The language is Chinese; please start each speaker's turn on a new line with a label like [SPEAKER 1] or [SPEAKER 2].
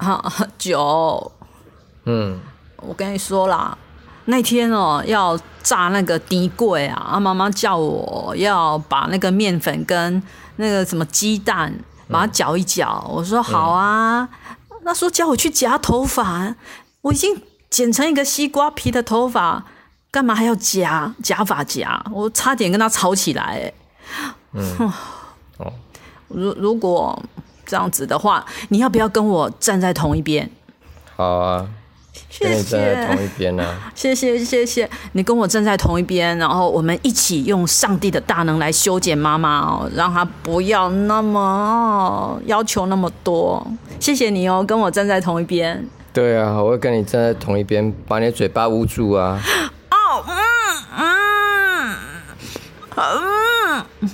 [SPEAKER 1] 啊，酒。
[SPEAKER 2] 嗯，
[SPEAKER 1] 我跟你说啦，那天哦要炸那个低柜啊，啊妈妈叫我要把那个面粉跟那个什么鸡蛋把它搅一搅，嗯、我说好啊。嗯、那时候叫我去夹头发，我已经剪成一个西瓜皮的头发，干嘛还要夹夹发夹？我差点跟他吵起来哎。
[SPEAKER 2] 嗯。哦。
[SPEAKER 1] 如如果这样子的话，你要不要跟我站在同一边？
[SPEAKER 2] 好啊。跟你站在同一边呢、啊，
[SPEAKER 1] 谢谢谢谢，你跟我站在同一边，然后我们一起用上帝的大能来修剪妈妈哦，让她不要那么、哦、要求那么多。谢谢你哦，跟我站在同一边。
[SPEAKER 2] 对啊，我会跟你站在同一边，把你嘴巴捂住啊。哦，嗯嗯，嗯